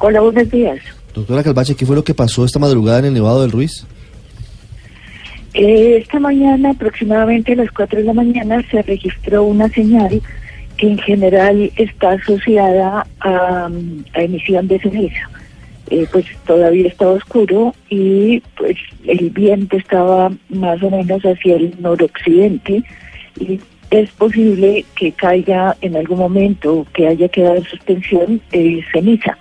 Hola, buenos días. Doctora Calvache, ¿qué fue lo que pasó esta madrugada en el Nevado del Ruiz? Eh, esta mañana, aproximadamente a las 4 de la mañana, se registró una señal que en general está asociada a, a emisión de ceniza. Eh, pues todavía estaba oscuro y pues el viento estaba más o menos hacia el noroccidente y es posible que caiga en algún momento que haya quedado en suspensión eh, ceniza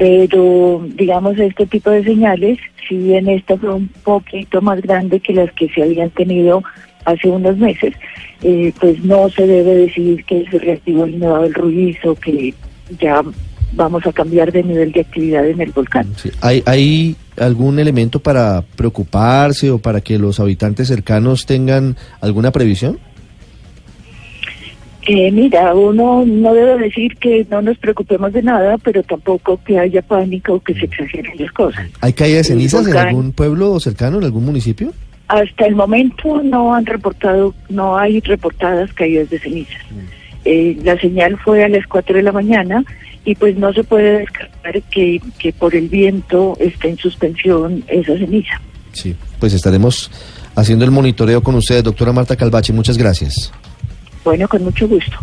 pero digamos este tipo de señales, si bien esta fue un poquito más grande que las que se habían tenido hace unos meses, eh, pues no se debe decir que se reactivó el Nevado del Ruiz que ya vamos a cambiar de nivel de actividad en el volcán. ¿Hay, ¿Hay algún elemento para preocuparse o para que los habitantes cercanos tengan alguna previsión? Eh, mira, uno no debe decir que no nos preocupemos de nada, pero tampoco que haya pánico o que se exageren las cosas. ¿Hay caída de cenizas en algún pueblo cercano, en algún municipio? Hasta el momento no han reportado, no hay reportadas caídas de cenizas. Eh, la señal fue a las 4 de la mañana y pues no se puede descartar que, que por el viento esté en suspensión esa ceniza. Sí, pues estaremos haciendo el monitoreo con usted, doctora Marta Calvache. Muchas gracias. Bueno, con mucho gusto.